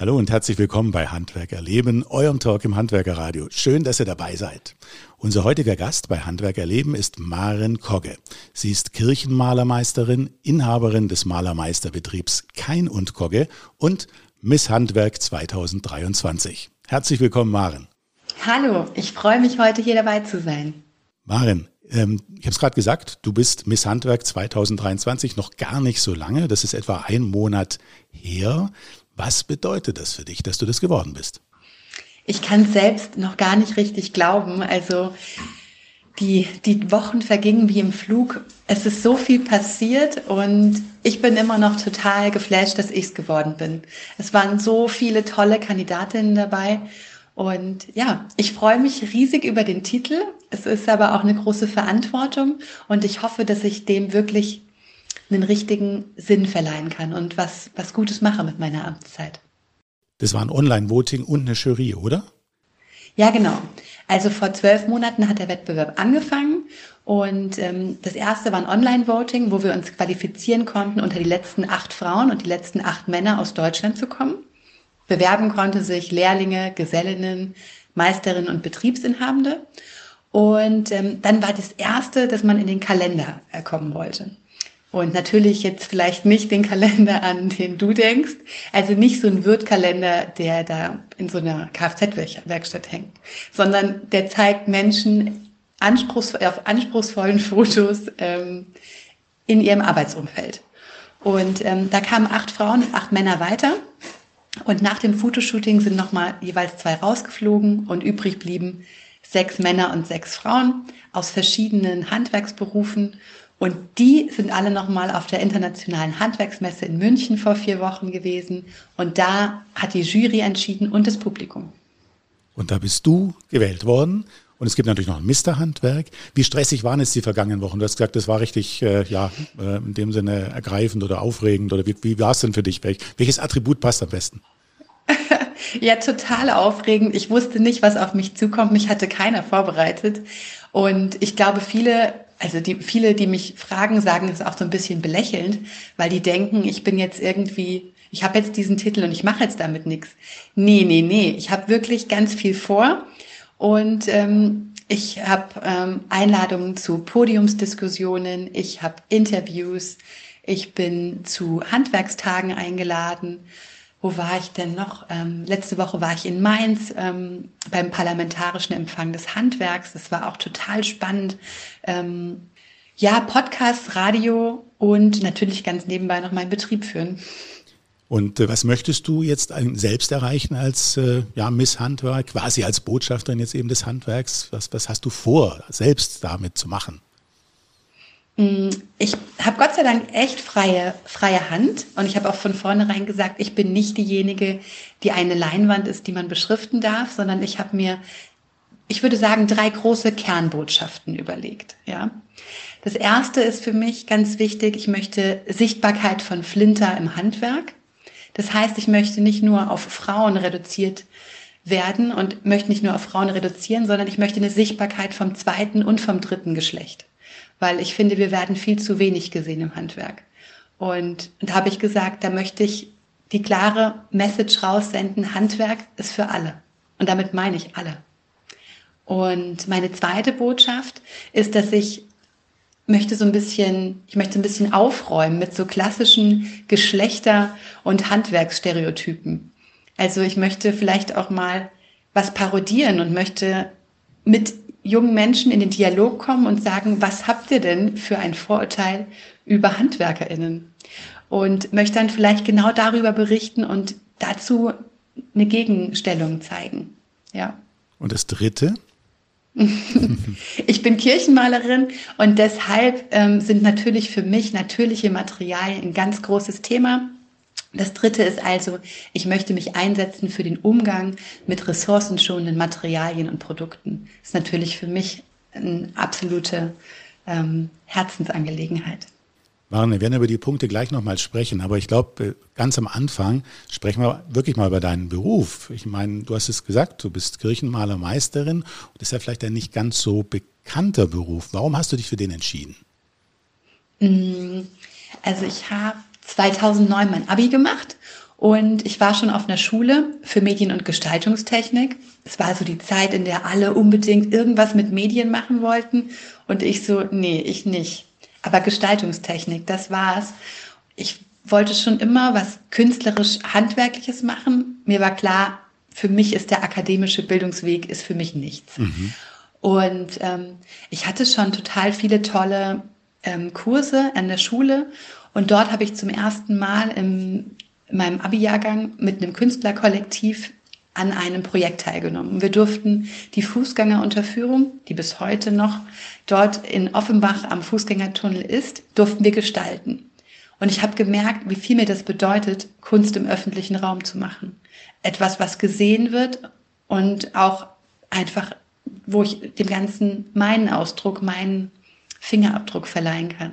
Hallo und herzlich willkommen bei Handwerk erleben, eurem Talk im Handwerkerradio. Schön, dass ihr dabei seid. Unser heutiger Gast bei Handwerk erleben ist Maren Kogge. Sie ist Kirchenmalermeisterin, Inhaberin des Malermeisterbetriebs Kein und Kogge und Miss Handwerk 2023. Herzlich willkommen, Maren. Hallo, ich freue mich heute hier dabei zu sein. Maren, ähm, ich habe es gerade gesagt, du bist Miss Handwerk 2023 noch gar nicht so lange. Das ist etwa ein Monat her. Was bedeutet das für dich, dass du das geworden bist? Ich kann selbst noch gar nicht richtig glauben. Also die, die Wochen vergingen wie im Flug. Es ist so viel passiert und ich bin immer noch total geflasht, dass ich es geworden bin. Es waren so viele tolle Kandidatinnen dabei. Und ja, ich freue mich riesig über den Titel. Es ist aber auch eine große Verantwortung und ich hoffe, dass ich dem wirklich einen richtigen Sinn verleihen kann und was, was Gutes mache mit meiner Amtszeit. Das war ein Online-Voting und eine Jury, oder? Ja, genau. Also vor zwölf Monaten hat der Wettbewerb angefangen und ähm, das erste war ein Online-Voting, wo wir uns qualifizieren konnten, unter die letzten acht Frauen und die letzten acht Männer aus Deutschland zu kommen. Bewerben konnte sich Lehrlinge, Gesellinnen, Meisterinnen und Betriebsinhabende. Und ähm, dann war das erste, dass man in den Kalender kommen wollte. Und natürlich jetzt vielleicht nicht den Kalender, an den du denkst. Also nicht so ein Wirt-Kalender, der da in so einer Kfz-Werkstatt hängt, sondern der zeigt Menschen anspruchs auf anspruchsvollen Fotos ähm, in ihrem Arbeitsumfeld. Und ähm, da kamen acht Frauen und acht Männer weiter. Und nach dem Fotoshooting sind nochmal jeweils zwei rausgeflogen und übrig blieben sechs Männer und sechs Frauen aus verschiedenen Handwerksberufen. Und die sind alle nochmal auf der Internationalen Handwerksmesse in München vor vier Wochen gewesen. Und da hat die Jury entschieden und das Publikum. Und da bist du gewählt worden. Und es gibt natürlich noch ein Mister-Handwerk. Wie stressig waren es die vergangenen Wochen? Du hast gesagt, das war richtig, äh, ja, äh, in dem Sinne ergreifend oder aufregend. Oder wie, wie war es denn für dich? Welch, welches Attribut passt am besten? ja, total aufregend. Ich wusste nicht, was auf mich zukommt. Mich hatte keiner vorbereitet. Und ich glaube, viele also die, viele, die mich fragen, sagen es auch so ein bisschen belächelnd, weil die denken, ich bin jetzt irgendwie, ich habe jetzt diesen Titel und ich mache jetzt damit nichts. Nee, nee, nee, ich habe wirklich ganz viel vor. Und ähm, ich habe ähm, Einladungen zu Podiumsdiskussionen, ich habe Interviews, ich bin zu Handwerkstagen eingeladen wo war ich denn noch? Ähm, letzte Woche war ich in Mainz ähm, beim parlamentarischen Empfang des Handwerks. Das war auch total spannend. Ähm, ja, Podcast, Radio und natürlich ganz nebenbei noch meinen Betrieb führen. Und äh, was möchtest du jetzt selbst erreichen als äh, ja, Miss Handwerk, quasi als Botschafterin jetzt eben des Handwerks? Was, was hast du vor, selbst damit zu machen? Mm, ich habe Gott sei Dank echt freie, freie Hand und ich habe auch von vornherein gesagt, ich bin nicht diejenige, die eine Leinwand ist, die man beschriften darf, sondern ich habe mir, ich würde sagen, drei große Kernbotschaften überlegt. Ja, das erste ist für mich ganz wichtig. Ich möchte Sichtbarkeit von Flinter im Handwerk. Das heißt, ich möchte nicht nur auf Frauen reduziert werden und möchte nicht nur auf Frauen reduzieren, sondern ich möchte eine Sichtbarkeit vom zweiten und vom dritten Geschlecht weil ich finde, wir werden viel zu wenig gesehen im Handwerk. Und da habe ich gesagt, da möchte ich die klare Message raussenden, Handwerk ist für alle. Und damit meine ich alle. Und meine zweite Botschaft ist, dass ich möchte so ein bisschen, ich möchte ein bisschen aufräumen mit so klassischen Geschlechter- und Handwerksstereotypen. Also ich möchte vielleicht auch mal was parodieren und möchte mit jungen Menschen in den Dialog kommen und sagen, was habt ihr denn für ein Vorurteil über HandwerkerInnen? Und möchte dann vielleicht genau darüber berichten und dazu eine Gegenstellung zeigen. Ja. Und das dritte? ich bin Kirchenmalerin und deshalb ähm, sind natürlich für mich natürliche Materialien ein ganz großes Thema. Das dritte ist also, ich möchte mich einsetzen für den Umgang mit ressourcenschonenden Materialien und Produkten. Das ist natürlich für mich eine absolute ähm, Herzensangelegenheit. Maren, wir werden über die Punkte gleich nochmal sprechen, aber ich glaube, äh, ganz am Anfang sprechen wir wirklich mal über deinen Beruf. Ich meine, du hast es gesagt, du bist Kirchenmalermeisterin und das ist ja vielleicht ein nicht ganz so bekannter Beruf. Warum hast du dich für den entschieden? Mm, also ich habe 2009 mein Abi gemacht Und ich war schon auf einer Schule für Medien- und Gestaltungstechnik. Es war so die Zeit, in der alle unbedingt irgendwas mit Medien machen wollten. Und ich so, nee, ich nicht. Aber Gestaltungstechnik, das war's. Ich wollte schon immer was künstlerisch handwerkliches machen. Mir war klar, für mich ist der akademische Bildungsweg ist für mich nichts. Mhm. Und ähm, ich hatte schon total viele tolle ähm, Kurse an der Schule und dort habe ich zum ersten Mal im, in meinem Abi-Jahrgang mit einem Künstlerkollektiv an einem Projekt teilgenommen. Wir durften die Fußgängerunterführung, die bis heute noch dort in Offenbach am Fußgängertunnel ist, durften wir gestalten. Und ich habe gemerkt, wie viel mir das bedeutet, Kunst im öffentlichen Raum zu machen. Etwas, was gesehen wird und auch einfach, wo ich dem Ganzen meinen Ausdruck, meinen Fingerabdruck verleihen kann.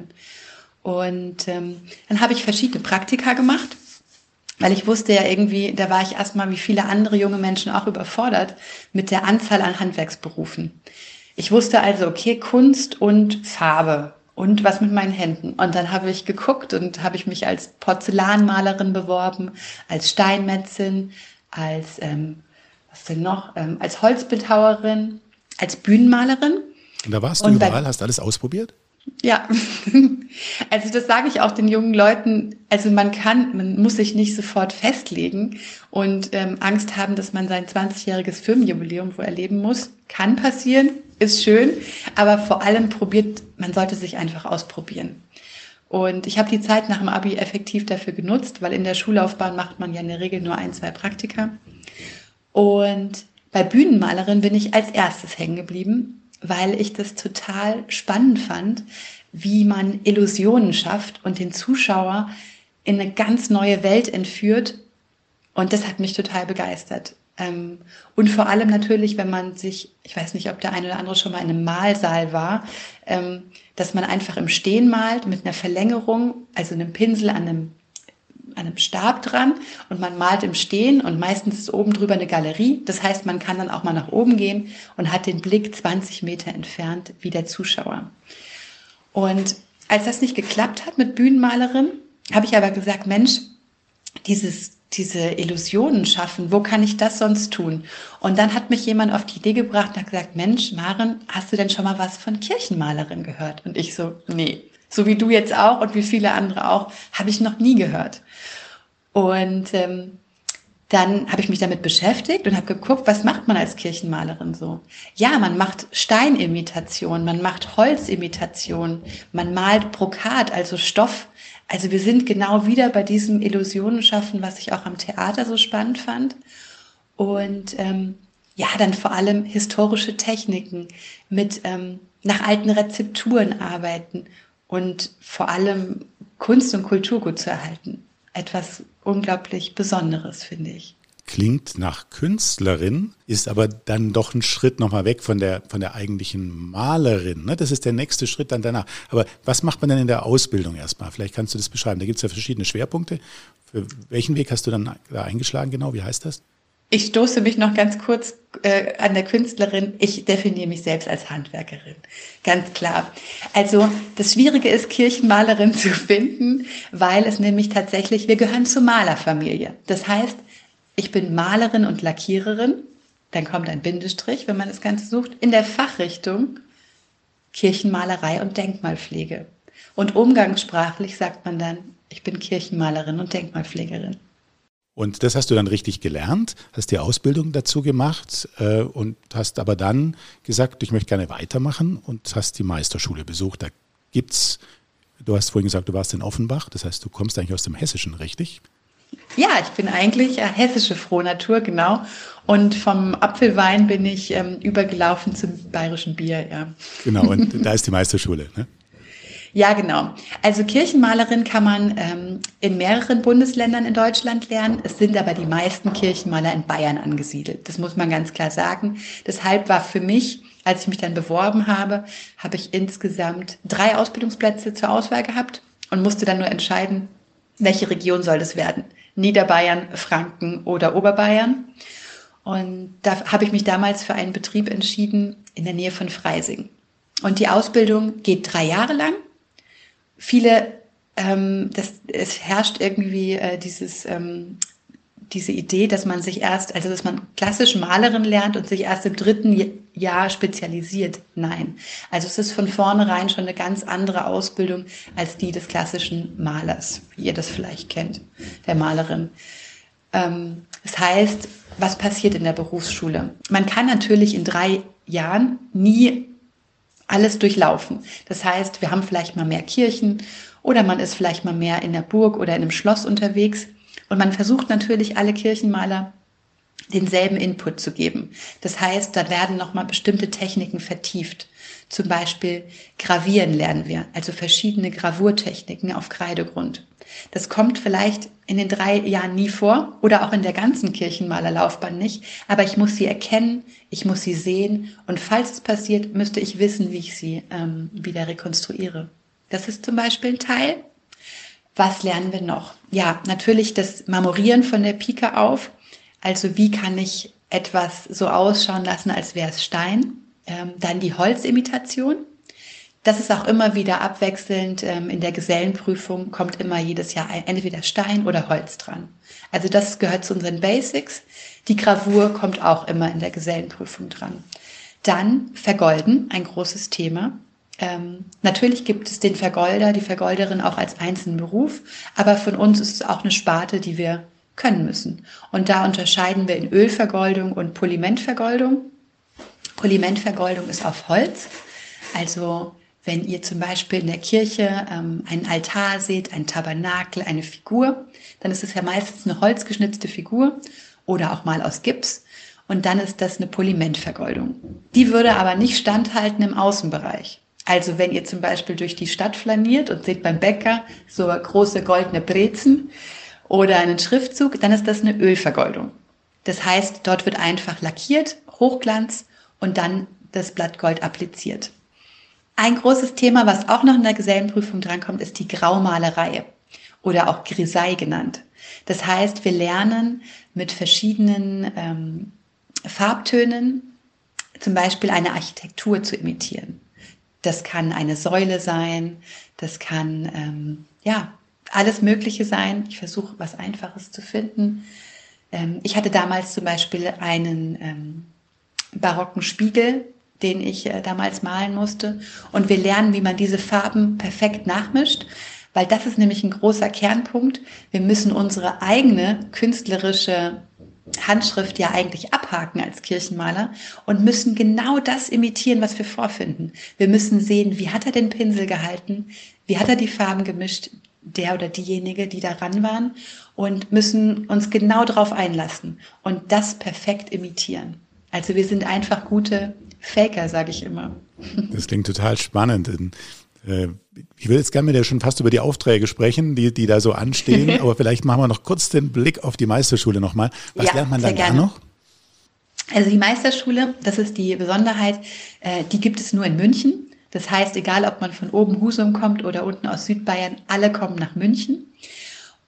Und ähm, dann habe ich verschiedene Praktika gemacht, weil ich wusste ja irgendwie, da war ich erstmal wie viele andere junge Menschen auch überfordert mit der Anzahl an Handwerksberufen. Ich wusste also, okay, Kunst und Farbe und was mit meinen Händen. Und dann habe ich geguckt und habe ich mich als Porzellanmalerin beworben, als Steinmetzin, als, ähm, was denn noch, ähm, als Holzbildhauerin, als Bühnenmalerin. Und da warst du und überall, bei, hast alles ausprobiert? Ja, also das sage ich auch den jungen Leuten. Also man kann, man muss sich nicht sofort festlegen und ähm, Angst haben, dass man sein 20-jähriges Firmenjubiläum wo erleben muss. Kann passieren, ist schön, aber vor allem probiert, man sollte sich einfach ausprobieren. Und ich habe die Zeit nach dem Abi effektiv dafür genutzt, weil in der Schullaufbahn macht man ja in der Regel nur ein, zwei Praktika. Und bei Bühnenmalerin bin ich als erstes hängen geblieben, weil ich das total spannend fand, wie man Illusionen schafft und den Zuschauer in eine ganz neue Welt entführt. Und das hat mich total begeistert. Ähm, und vor allem natürlich, wenn man sich, ich weiß nicht, ob der eine oder andere schon mal in einem Malsaal war, ähm, dass man einfach im Stehen malt mit einer Verlängerung, also einem Pinsel an einem, einem Stab dran und man malt im Stehen und meistens ist oben drüber eine Galerie. Das heißt, man kann dann auch mal nach oben gehen und hat den Blick 20 Meter entfernt wie der Zuschauer. Und als das nicht geklappt hat mit Bühnenmalerin, habe ich aber gesagt, Mensch, dieses diese Illusionen schaffen. Wo kann ich das sonst tun? Und dann hat mich jemand auf die Idee gebracht und hat gesagt, Mensch, Maren, hast du denn schon mal was von Kirchenmalerin gehört? Und ich so, nee. So wie du jetzt auch und wie viele andere auch, habe ich noch nie gehört. Und ähm, dann habe ich mich damit beschäftigt und habe geguckt, was macht man als Kirchenmalerin so? Ja, man macht Steinimitation, man macht Holzimitation, man malt Brokat, also Stoff, also wir sind genau wieder bei diesem Illusionenschaffen, was ich auch am Theater so spannend fand. Und ähm, ja, dann vor allem historische Techniken mit ähm, nach alten Rezepturen arbeiten und vor allem Kunst und Kultur gut zu erhalten. Etwas unglaublich Besonderes, finde ich klingt nach Künstlerin, ist aber dann doch ein Schritt nochmal weg von der, von der eigentlichen Malerin. Ne? Das ist der nächste Schritt dann danach. Aber was macht man denn in der Ausbildung erstmal? Vielleicht kannst du das beschreiben. Da gibt es ja verschiedene Schwerpunkte. Für welchen Weg hast du dann da eingeschlagen genau? Wie heißt das? Ich stoße mich noch ganz kurz äh, an der Künstlerin. Ich definiere mich selbst als Handwerkerin. Ganz klar. Also das Schwierige ist, Kirchenmalerin zu finden, weil es nämlich tatsächlich, wir gehören zur Malerfamilie. Das heißt, ich bin Malerin und Lackiererin, dann kommt ein Bindestrich, wenn man das Ganze sucht, in der Fachrichtung Kirchenmalerei und Denkmalpflege. Und umgangssprachlich sagt man dann, ich bin Kirchenmalerin und Denkmalpflegerin. Und das hast du dann richtig gelernt, hast die Ausbildung dazu gemacht äh, und hast aber dann gesagt, ich möchte gerne weitermachen und hast die Meisterschule besucht. Da gibt's, du hast vorhin gesagt, du warst in Offenbach, das heißt, du kommst eigentlich aus dem Hessischen, richtig? Ja, ich bin eigentlich äh, hessische Frohnatur, genau. Und vom Apfelwein bin ich ähm, übergelaufen zum bayerischen Bier, ja. Genau, und da ist die Meisterschule, ne? Ja, genau. Also Kirchenmalerin kann man ähm, in mehreren Bundesländern in Deutschland lernen. Es sind aber die meisten Kirchenmaler in Bayern angesiedelt. Das muss man ganz klar sagen. Deshalb war für mich, als ich mich dann beworben habe, habe ich insgesamt drei Ausbildungsplätze zur Auswahl gehabt und musste dann nur entscheiden, welche Region soll das werden? Niederbayern, Franken oder Oberbayern. Und da habe ich mich damals für einen Betrieb entschieden in der Nähe von Freising. Und die Ausbildung geht drei Jahre lang. Viele, ähm, das, es herrscht irgendwie äh, dieses ähm, diese Idee, dass man sich erst, also dass man klassisch Malerin lernt und sich erst im dritten Jahr spezialisiert. Nein. Also es ist von vornherein schon eine ganz andere Ausbildung als die des klassischen Malers, wie ihr das vielleicht kennt, der Malerin. Ähm, das heißt, was passiert in der Berufsschule? Man kann natürlich in drei Jahren nie alles durchlaufen. Das heißt, wir haben vielleicht mal mehr Kirchen oder man ist vielleicht mal mehr in der Burg oder in einem Schloss unterwegs. Und man versucht natürlich alle Kirchenmaler denselben Input zu geben. Das heißt, da werden nochmal bestimmte Techniken vertieft. Zum Beispiel Gravieren lernen wir, also verschiedene Gravurtechniken auf Kreidegrund. Das kommt vielleicht in den drei Jahren nie vor oder auch in der ganzen Kirchenmalerlaufbahn nicht, aber ich muss sie erkennen, ich muss sie sehen und falls es passiert, müsste ich wissen, wie ich sie ähm, wieder rekonstruiere. Das ist zum Beispiel ein Teil. Was lernen wir noch? Ja, natürlich das Marmorieren von der Pike auf. Also wie kann ich etwas so ausschauen lassen, als wäre es Stein? Ähm, dann die Holzimitation. Das ist auch immer wieder abwechselnd. Ähm, in der Gesellenprüfung kommt immer jedes Jahr entweder Stein oder Holz dran. Also das gehört zu unseren Basics. Die Gravur kommt auch immer in der Gesellenprüfung dran. Dann Vergolden, ein großes Thema. Ähm, natürlich gibt es den Vergolder, die Vergolderin auch als einzelnen Beruf, aber von uns ist es auch eine Sparte, die wir können müssen. Und da unterscheiden wir in Ölvergoldung und Polimentvergoldung. Polimentvergoldung ist auf Holz. Also wenn ihr zum Beispiel in der Kirche ähm, einen Altar seht, ein Tabernakel, eine Figur, dann ist es ja meistens eine holzgeschnitzte Figur oder auch mal aus Gips. Und dann ist das eine Polimentvergoldung. Die würde aber nicht standhalten im Außenbereich. Also wenn ihr zum Beispiel durch die Stadt flaniert und seht beim Bäcker so große goldene Brezen oder einen Schriftzug, dann ist das eine Ölvergoldung. Das heißt, dort wird einfach lackiert, Hochglanz und dann das Blattgold appliziert. Ein großes Thema, was auch noch in der Gesellenprüfung drankommt, ist die Graumalerei oder auch Grisaille genannt. Das heißt, wir lernen mit verschiedenen ähm, Farbtönen zum Beispiel eine Architektur zu imitieren. Das kann eine Säule sein, das kann ähm, ja alles Mögliche sein. Ich versuche was Einfaches zu finden. Ähm, ich hatte damals zum Beispiel einen ähm, barocken Spiegel, den ich äh, damals malen musste. Und wir lernen, wie man diese Farben perfekt nachmischt, weil das ist nämlich ein großer Kernpunkt. Wir müssen unsere eigene künstlerische Handschrift ja eigentlich abhaken als Kirchenmaler und müssen genau das imitieren, was wir vorfinden. Wir müssen sehen, wie hat er den Pinsel gehalten, wie hat er die Farben gemischt, der oder diejenige, die daran waren und müssen uns genau darauf einlassen und das perfekt imitieren. Also wir sind einfach gute Faker, sage ich immer. Das klingt total spannend. Äh, ich will jetzt gerne mit dir schon fast über die Aufträge sprechen, die, die da so anstehen, aber vielleicht machen wir noch kurz den Blick auf die Meisterschule nochmal. Was ja, lernt man dann da noch? Also die Meisterschule, das ist die Besonderheit, äh, die gibt es nur in München. Das heißt, egal ob man von oben Husum kommt oder unten aus Südbayern, alle kommen nach München.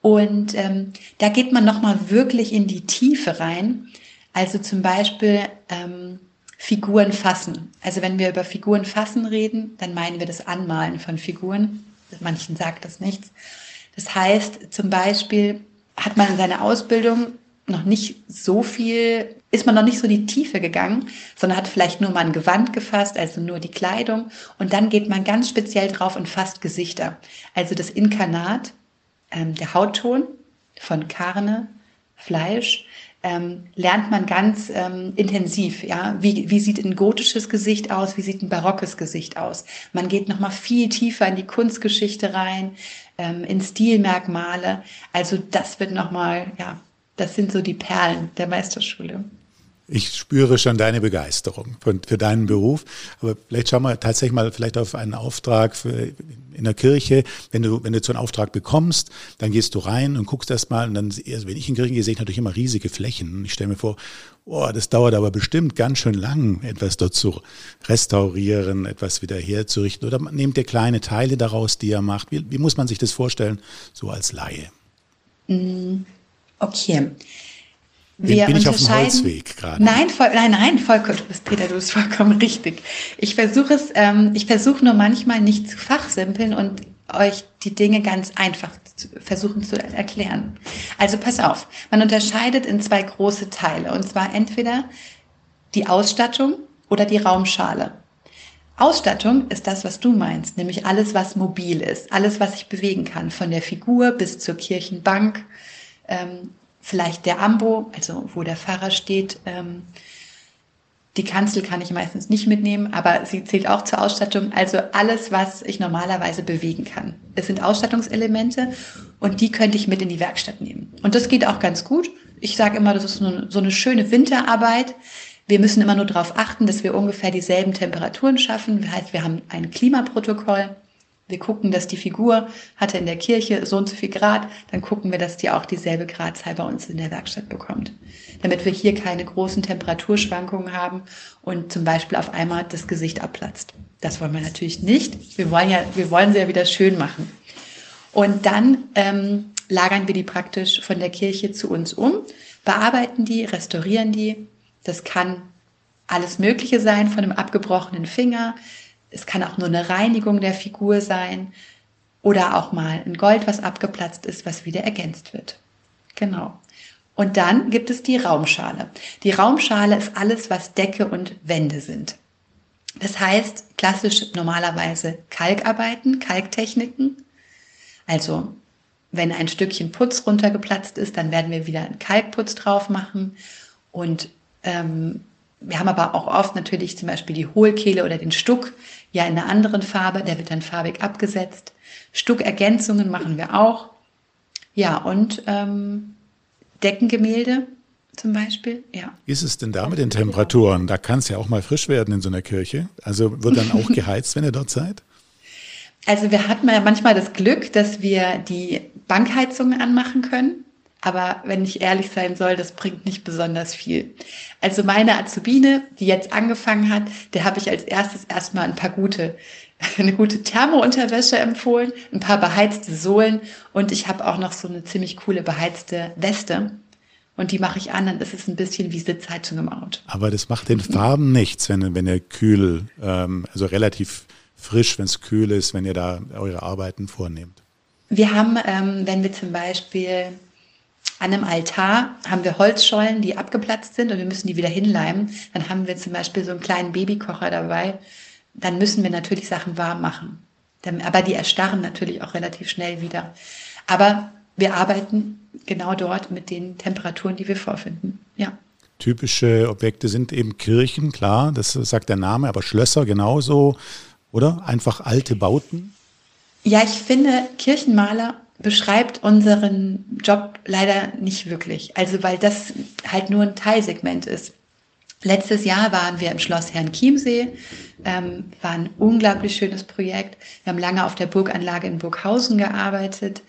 Und ähm, da geht man nochmal wirklich in die Tiefe rein. Also zum Beispiel ähm, Figuren fassen. Also wenn wir über Figuren fassen reden, dann meinen wir das Anmalen von Figuren. Manchen sagt das nichts. Das heißt, zum Beispiel hat man in seiner Ausbildung noch nicht so viel, ist man noch nicht so die Tiefe gegangen, sondern hat vielleicht nur mal ein Gewand gefasst, also nur die Kleidung. Und dann geht man ganz speziell drauf und fasst Gesichter. Also das Inkarnat, ähm, der Hautton von Karne, Fleisch, ähm, lernt man ganz ähm, intensiv. Ja, wie, wie sieht ein gotisches Gesicht aus? Wie sieht ein barockes Gesicht aus? Man geht noch mal viel tiefer in die Kunstgeschichte rein, ähm, in Stilmerkmale. Also das wird noch mal, ja, das sind so die Perlen der Meisterschule. Ich spüre schon deine Begeisterung für, für, deinen Beruf. Aber vielleicht schauen wir tatsächlich mal vielleicht auf einen Auftrag für, in der Kirche. Wenn du, wenn du so einen Auftrag bekommst, dann gehst du rein und guckst erst mal. Und dann, also wenn ich in Kirchen gehe, sehe ich natürlich immer riesige Flächen. Ich stelle mir vor, oh, das dauert aber bestimmt ganz schön lang, etwas dort zu restaurieren, etwas wieder herzurichten. Oder nehmt ihr kleine Teile daraus, die er macht. Wie, wie muss man sich das vorstellen, so als Laie? Mm, okay. Wir bin ich auf dem Holzweg gerade? Nein, voll, nein, nein, vollkommen, du bist Peter, du bist vollkommen richtig. Ich versuche es, ähm, ich versuche nur manchmal nicht zu fachsimpeln und euch die Dinge ganz einfach versuchen zu erklären. Also pass auf, man unterscheidet in zwei große Teile und zwar entweder die Ausstattung oder die Raumschale. Ausstattung ist das, was du meinst, nämlich alles, was mobil ist, alles, was sich bewegen kann, von der Figur bis zur Kirchenbank, ähm, vielleicht der Ambo, also wo der Pfarrer steht. Ähm, die Kanzel kann ich meistens nicht mitnehmen, aber sie zählt auch zur Ausstattung. Also alles, was ich normalerweise bewegen kann. Es sind Ausstattungselemente und die könnte ich mit in die Werkstatt nehmen. Und das geht auch ganz gut. Ich sage immer, das ist so eine schöne Winterarbeit. Wir müssen immer nur darauf achten, dass wir ungefähr dieselben Temperaturen schaffen. Das heißt, wir haben ein Klimaprotokoll. Wir gucken, dass die Figur hatte in der Kirche so und so viel Grad. Dann gucken wir, dass die auch dieselbe Gradzahl bei uns in der Werkstatt bekommt. Damit wir hier keine großen Temperaturschwankungen haben und zum Beispiel auf einmal das Gesicht abplatzt. Das wollen wir natürlich nicht. Wir wollen ja, wir wollen sie ja wieder schön machen. Und dann ähm, lagern wir die praktisch von der Kirche zu uns um, bearbeiten die, restaurieren die, das kann alles Mögliche sein, von einem abgebrochenen Finger. Es kann auch nur eine Reinigung der Figur sein oder auch mal ein Gold, was abgeplatzt ist, was wieder ergänzt wird. Genau. Und dann gibt es die Raumschale. Die Raumschale ist alles, was Decke und Wände sind. Das heißt, klassisch normalerweise Kalkarbeiten, Kalktechniken. Also, wenn ein Stückchen Putz runtergeplatzt ist, dann werden wir wieder einen Kalkputz drauf machen. Und ähm, wir haben aber auch oft natürlich zum Beispiel die Hohlkehle oder den Stuck ja in einer anderen Farbe, der wird dann farbig abgesetzt. Stuckergänzungen machen wir auch. Ja, und ähm, Deckengemälde zum Beispiel, ja. Ist es denn da mit den Temperaturen? Da kann es ja auch mal frisch werden in so einer Kirche. Also wird dann auch geheizt, wenn ihr dort seid? Also wir hatten ja manchmal das Glück, dass wir die Bankheizungen anmachen können. Aber wenn ich ehrlich sein soll, das bringt nicht besonders viel. Also meine Azubine, die jetzt angefangen hat, der habe ich als erstes erstmal ein paar gute, eine gute Thermounterwäsche empfohlen, ein paar beheizte Sohlen und ich habe auch noch so eine ziemlich coole beheizte Weste. Und die mache ich an, dann ist es ein bisschen wie Sitzheizung im Auto. Aber das macht den Farben nichts, wenn, wenn ihr kühl, ähm, also relativ frisch, wenn es kühl ist, wenn ihr da eure Arbeiten vornehmt. Wir haben, ähm, wenn wir zum Beispiel an einem Altar haben wir Holzschollen, die abgeplatzt sind und wir müssen die wieder hinleimen. Dann haben wir zum Beispiel so einen kleinen Babykocher dabei. Dann müssen wir natürlich Sachen warm machen. Aber die erstarren natürlich auch relativ schnell wieder. Aber wir arbeiten genau dort mit den Temperaturen, die wir vorfinden. Ja. Typische Objekte sind eben Kirchen, klar, das sagt der Name, aber Schlösser genauso, oder? Einfach alte Bauten? Ja, ich finde, Kirchenmaler beschreibt unseren Job leider nicht wirklich. Also weil das halt nur ein Teilsegment ist. Letztes Jahr waren wir im Schloss Herrn Chiemsee, ähm, war ein unglaublich schönes Projekt. Wir haben lange auf der Burganlage in Burghausen gearbeitet,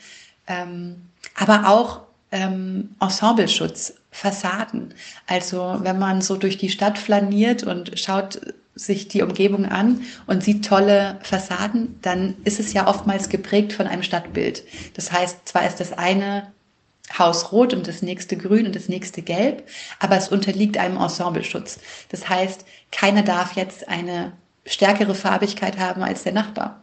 ähm, aber auch ähm, Ensembleschutz, Fassaden. Also wenn man so durch die Stadt flaniert und schaut sich die Umgebung an und sieht tolle Fassaden, dann ist es ja oftmals geprägt von einem Stadtbild. Das heißt, zwar ist das eine Haus rot und das nächste grün und das nächste gelb, aber es unterliegt einem Ensembleschutz. Das heißt, keiner darf jetzt eine stärkere Farbigkeit haben als der Nachbar.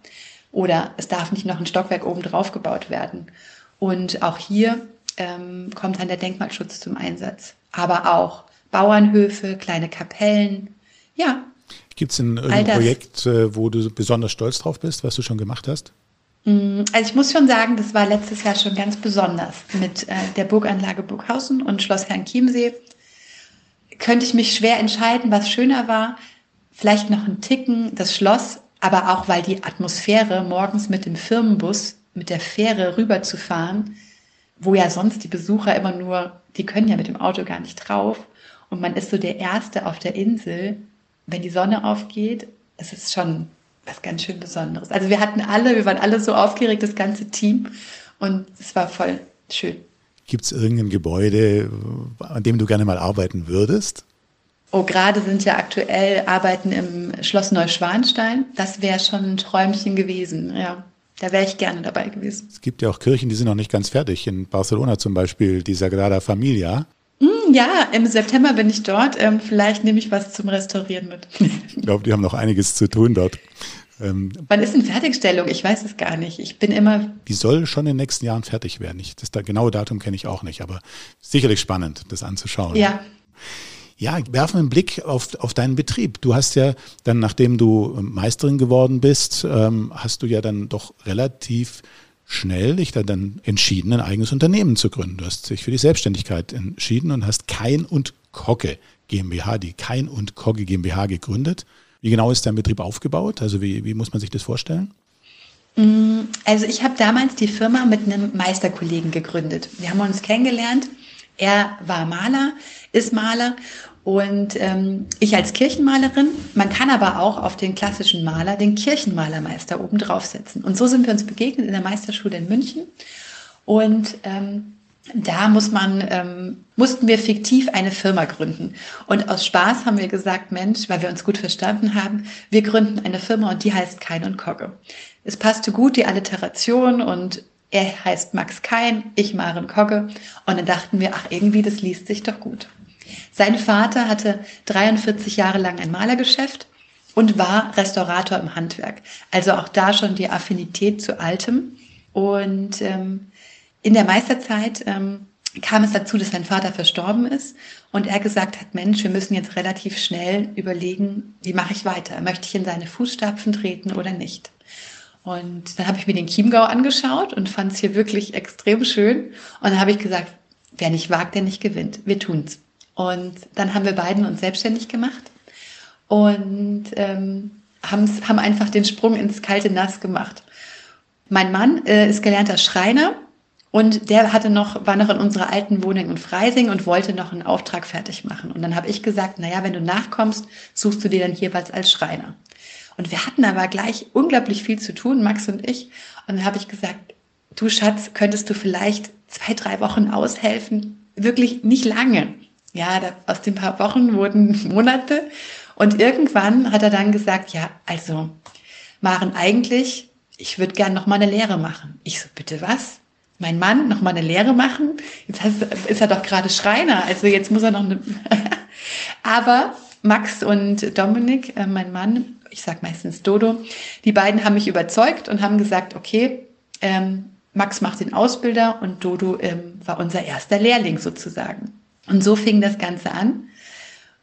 Oder es darf nicht noch ein Stockwerk oben drauf gebaut werden. Und auch hier ähm, kommt dann der Denkmalschutz zum Einsatz. Aber auch Bauernhöfe, kleine Kapellen. Ja, Gibt es ein Projekt, äh, wo du besonders stolz drauf bist, was du schon gemacht hast? Mm, also ich muss schon sagen, das war letztes Jahr schon ganz besonders mit äh, der Burganlage Burghausen und Schloss Herrn Chiemsee. Könnte ich mich schwer entscheiden, was schöner war. Vielleicht noch ein Ticken das Schloss, aber auch weil die Atmosphäre morgens mit dem Firmenbus, mit der Fähre rüberzufahren, wo ja sonst die Besucher immer nur, die können ja mit dem Auto gar nicht drauf. Und man ist so der Erste auf der Insel wenn die Sonne aufgeht, es ist schon was ganz schön Besonderes. Also wir hatten alle, wir waren alle so aufgeregt, das ganze Team. Und es war voll schön. Gibt es irgendein Gebäude, an dem du gerne mal arbeiten würdest? Oh, gerade sind ja aktuell Arbeiten im Schloss Neuschwanstein. Das wäre schon ein Träumchen gewesen, ja. Da wäre ich gerne dabei gewesen. Es gibt ja auch Kirchen, die sind noch nicht ganz fertig. In Barcelona zum Beispiel, die Sagrada Familia. Hm, ja, im September bin ich dort. Ähm, vielleicht nehme ich was zum Restaurieren mit. ich glaube, die haben noch einiges zu tun dort. Ähm, Wann ist denn Fertigstellung? Ich weiß es gar nicht. Ich bin immer. Die soll schon in den nächsten Jahren fertig werden. Ich, das, das genaue Datum kenne ich auch nicht, aber sicherlich spannend, das anzuschauen. Ja. Ja, werfen einen Blick auf, auf deinen Betrieb. Du hast ja dann, nachdem du Meisterin geworden bist, ähm, hast du ja dann doch relativ schnell dich dann entschieden, ein eigenes Unternehmen zu gründen. Du hast dich für die Selbstständigkeit entschieden und hast Kein und Kogge GmbH, die Kein und Kogge GmbH gegründet. Wie genau ist dein Betrieb aufgebaut? Also wie, wie muss man sich das vorstellen? Mm, also ich habe damals die Firma mit einem Meisterkollegen gegründet. Wir haben uns kennengelernt. Er war Maler, ist Maler und ähm, ich als Kirchenmalerin. Man kann aber auch auf den klassischen Maler den Kirchenmalermeister oben draufsetzen. Und so sind wir uns begegnet in der Meisterschule in München. Und ähm, da muss man, ähm, mussten wir fiktiv eine Firma gründen. Und aus Spaß haben wir gesagt, Mensch, weil wir uns gut verstanden haben, wir gründen eine Firma und die heißt Kein und Kogge. Es passte gut, die Alliteration und er heißt Max Kein, ich Maren Kogge. Und dann dachten wir, ach, irgendwie, das liest sich doch gut. Sein Vater hatte 43 Jahre lang ein Malergeschäft und war Restaurator im Handwerk. Also auch da schon die Affinität zu Altem. Und ähm, in der Meisterzeit ähm, kam es dazu, dass sein Vater verstorben ist und er gesagt hat, Mensch, wir müssen jetzt relativ schnell überlegen, wie mache ich weiter? Möchte ich in seine Fußstapfen treten oder nicht? Und dann habe ich mir den Chiemgau angeschaut und fand es hier wirklich extrem schön. Und dann habe ich gesagt, wer nicht wagt, der nicht gewinnt. Wir tun's. Und dann haben wir beiden uns selbstständig gemacht und ähm, haben einfach den Sprung ins kalte Nass gemacht. Mein Mann äh, ist gelernter Schreiner und der hatte noch, war noch in unserer alten Wohnung in Freising und wollte noch einen Auftrag fertig machen. Und dann habe ich gesagt, naja, wenn du nachkommst, suchst du dir dann was als Schreiner. Und wir hatten aber gleich unglaublich viel zu tun, Max und ich. Und dann habe ich gesagt, du Schatz, könntest du vielleicht zwei, drei Wochen aushelfen? Wirklich nicht lange. Ja, da, aus den paar Wochen wurden Monate. Und irgendwann hat er dann gesagt, ja, also, Maren, eigentlich, ich würde gern noch mal eine Lehre machen. Ich so, bitte was? mein Mann noch mal eine Lehre machen. Jetzt ist er doch gerade Schreiner, also jetzt muss er noch eine. Aber Max und Dominik, äh, mein Mann, ich sage meistens Dodo, die beiden haben mich überzeugt und haben gesagt, okay, ähm, Max macht den Ausbilder und Dodo ähm, war unser erster Lehrling sozusagen. Und so fing das Ganze an.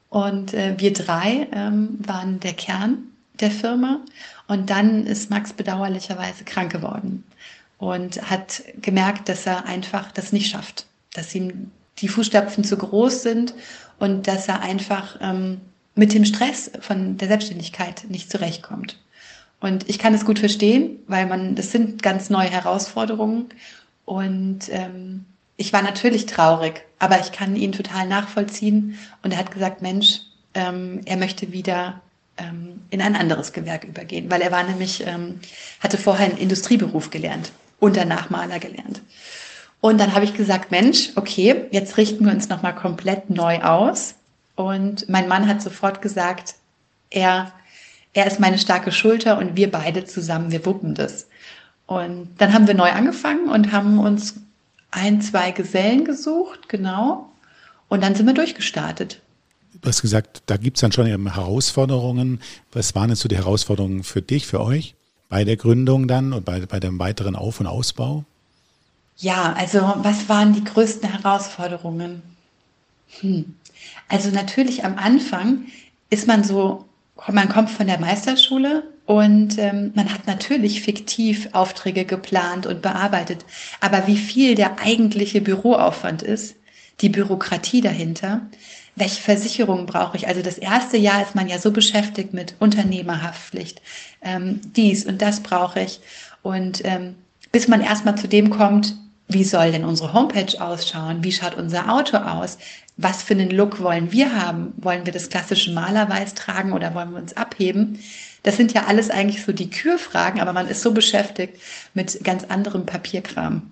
Und äh, wir drei ähm, waren der Kern der Firma. Und dann ist Max bedauerlicherweise krank geworden und hat gemerkt, dass er einfach das nicht schafft, dass ihm die Fußstapfen zu groß sind und dass er einfach ähm, mit dem Stress von der Selbstständigkeit nicht zurechtkommt. Und ich kann es gut verstehen, weil man, das sind ganz neue Herausforderungen. Und ähm, ich war natürlich traurig, aber ich kann ihn total nachvollziehen. Und er hat gesagt, Mensch, ähm, er möchte wieder ähm, in ein anderes Gewerk übergehen, weil er war nämlich, ähm, hatte vorher einen Industrieberuf gelernt und danach Maler gelernt. Und dann habe ich gesagt, Mensch, okay, jetzt richten wir uns nochmal komplett neu aus. Und mein Mann hat sofort gesagt, er, er ist meine starke Schulter und wir beide zusammen, wir wuppen das. Und dann haben wir neu angefangen und haben uns ein, zwei Gesellen gesucht, genau. Und dann sind wir durchgestartet. Du hast gesagt, da gibt es dann schon Herausforderungen. Was waren jetzt so die Herausforderungen für dich, für euch? bei der Gründung dann und bei, bei dem weiteren Auf- und Ausbau? Ja, also was waren die größten Herausforderungen? Hm. Also natürlich am Anfang ist man so, man kommt von der Meisterschule und ähm, man hat natürlich fiktiv Aufträge geplant und bearbeitet. Aber wie viel der eigentliche Büroaufwand ist, die Bürokratie dahinter, welche Versicherungen brauche ich? Also das erste Jahr ist man ja so beschäftigt mit Unternehmerhaftpflicht, ähm, dies und das brauche ich. Und ähm, bis man erstmal zu dem kommt, wie soll denn unsere Homepage ausschauen? Wie schaut unser Auto aus? Was für einen Look wollen wir haben? Wollen wir das klassische Malerweiß tragen oder wollen wir uns abheben? Das sind ja alles eigentlich so die Kürfragen, aber man ist so beschäftigt mit ganz anderem Papierkram.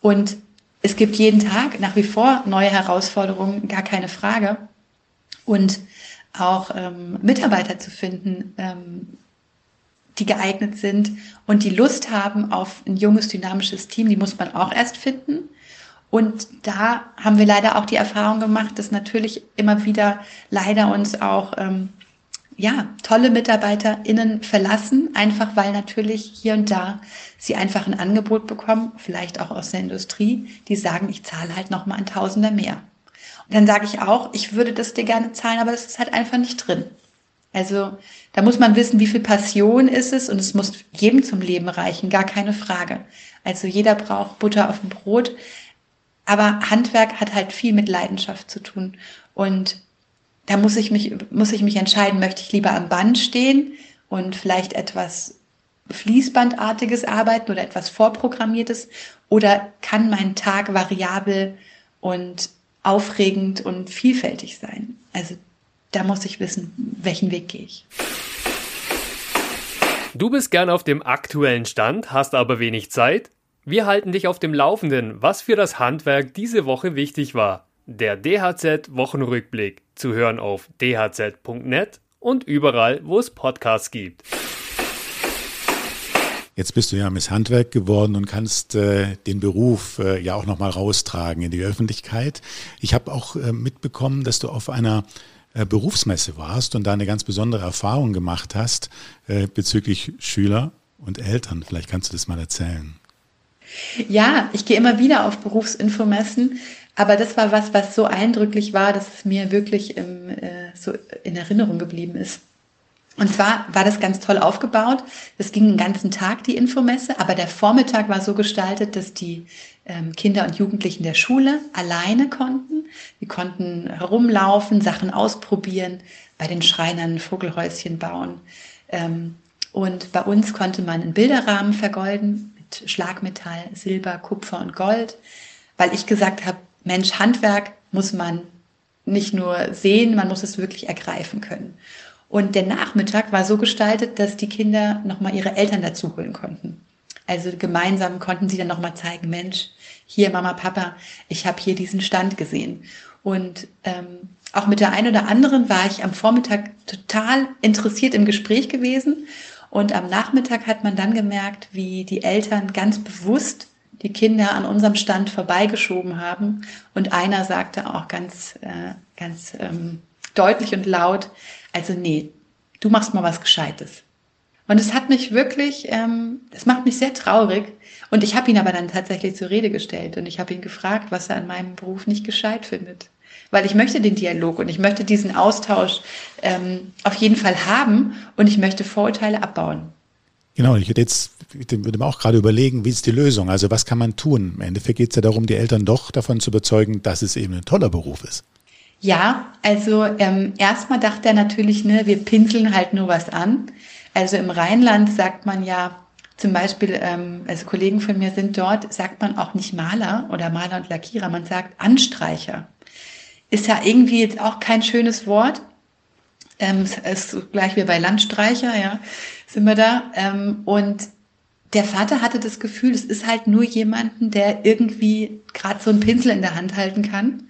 Und es gibt jeden Tag nach wie vor neue Herausforderungen, gar keine Frage. Und auch ähm, Mitarbeiter zu finden, ähm, die geeignet sind und die Lust haben auf ein junges, dynamisches Team, die muss man auch erst finden. Und da haben wir leider auch die Erfahrung gemacht, dass natürlich immer wieder leider uns auch ähm, ja, tolle MitarbeiterInnen verlassen, einfach weil natürlich hier und da sie einfach ein Angebot bekommen, vielleicht auch aus der Industrie, die sagen, ich zahle halt nochmal ein Tausender mehr. Und dann sage ich auch, ich würde das dir gerne zahlen, aber das ist halt einfach nicht drin. Also da muss man wissen, wie viel Passion ist es und es muss jedem zum Leben reichen, gar keine Frage. Also jeder braucht Butter auf dem Brot, aber Handwerk hat halt viel mit Leidenschaft zu tun und da muss ich mich, muss ich mich entscheiden, möchte ich lieber am Band stehen und vielleicht etwas Fließbandartiges arbeiten oder etwas Vorprogrammiertes oder kann mein Tag variabel und aufregend und vielfältig sein? Also da muss ich wissen, welchen Weg gehe ich. Du bist gern auf dem aktuellen Stand, hast aber wenig Zeit? Wir halten dich auf dem Laufenden, was für das Handwerk diese Woche wichtig war. Der DHZ-Wochenrückblick zu hören auf dhz.net und überall, wo es Podcasts gibt. Jetzt bist du ja Miss Handwerk geworden und kannst äh, den Beruf äh, ja auch nochmal raustragen in die Öffentlichkeit. Ich habe auch äh, mitbekommen, dass du auf einer äh, Berufsmesse warst und da eine ganz besondere Erfahrung gemacht hast äh, bezüglich Schüler und Eltern. Vielleicht kannst du das mal erzählen. Ja, ich gehe immer wieder auf Berufsinfomessen aber das war was, was so eindrücklich war, dass es mir wirklich im, äh, so in Erinnerung geblieben ist. Und zwar war das ganz toll aufgebaut. Es ging den ganzen Tag die Infomesse, aber der Vormittag war so gestaltet, dass die ähm, Kinder und Jugendlichen der Schule alleine konnten. Die konnten herumlaufen, Sachen ausprobieren, bei den Schreinern Vogelhäuschen bauen. Ähm, und bei uns konnte man einen Bilderrahmen vergolden mit Schlagmetall, Silber, Kupfer und Gold, weil ich gesagt habe, Mensch, Handwerk muss man nicht nur sehen, man muss es wirklich ergreifen können. Und der Nachmittag war so gestaltet, dass die Kinder nochmal ihre Eltern dazu holen konnten. Also gemeinsam konnten sie dann nochmal zeigen, Mensch, hier Mama, Papa, ich habe hier diesen Stand gesehen. Und ähm, auch mit der einen oder anderen war ich am Vormittag total interessiert im Gespräch gewesen. Und am Nachmittag hat man dann gemerkt, wie die Eltern ganz bewusst die Kinder an unserem Stand vorbeigeschoben haben. Und einer sagte auch ganz, äh, ganz ähm, deutlich und laut, also nee, du machst mal was Gescheites. Und es hat mich wirklich, ähm, das macht mich sehr traurig. Und ich habe ihn aber dann tatsächlich zur Rede gestellt und ich habe ihn gefragt, was er an meinem Beruf nicht gescheit findet. Weil ich möchte den Dialog und ich möchte diesen Austausch ähm, auf jeden Fall haben und ich möchte Vorurteile abbauen. Genau, ich würde jetzt würde mir auch gerade überlegen, wie ist die Lösung? Also was kann man tun? Im Endeffekt geht es ja darum, die Eltern doch davon zu überzeugen, dass es eben ein toller Beruf ist. Ja, also ähm, erstmal dachte er natürlich, ne, wir pinseln halt nur was an. Also im Rheinland sagt man ja zum Beispiel, ähm, also Kollegen von mir sind dort, sagt man auch nicht Maler oder Maler und Lackierer, man sagt Anstreicher. Ist ja irgendwie jetzt auch kein schönes Wort. Ähm, ist gleich wie bei Landstreicher, ja, sind wir da. Ähm, und der Vater hatte das Gefühl, es ist halt nur jemanden, der irgendwie gerade so einen Pinsel in der Hand halten kann.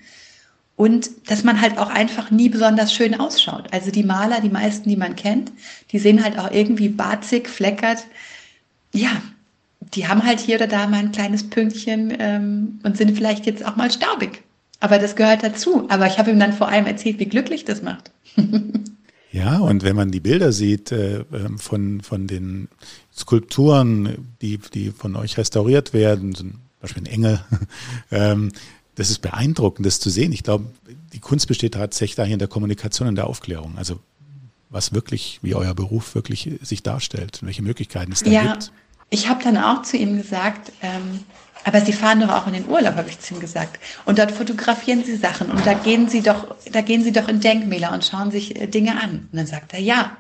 Und dass man halt auch einfach nie besonders schön ausschaut. Also die Maler, die meisten, die man kennt, die sehen halt auch irgendwie barzig, fleckert. Ja, die haben halt hier oder da mal ein kleines Pünktchen ähm, und sind vielleicht jetzt auch mal staubig. Aber das gehört dazu. Aber ich habe ihm dann vor allem erzählt, wie glücklich das macht. Ja, und wenn man die Bilder sieht äh, ähm, von, von den Skulpturen, die, die von euch restauriert werden, zum Beispiel ein Engel, ähm, das ist beeindruckend, das zu sehen. Ich glaube, die Kunst besteht tatsächlich dahin in der Kommunikation und der Aufklärung. Also was wirklich, wie euer Beruf wirklich sich darstellt, welche Möglichkeiten es da ja, gibt. Ich habe dann auch zu ihm gesagt, ähm, aber Sie fahren doch auch in den Urlaub, habe ich zu ihm gesagt. Und dort fotografieren Sie Sachen und da gehen Sie doch, da gehen Sie doch in Denkmäler und schauen sich äh, Dinge an. Und dann sagt er ja.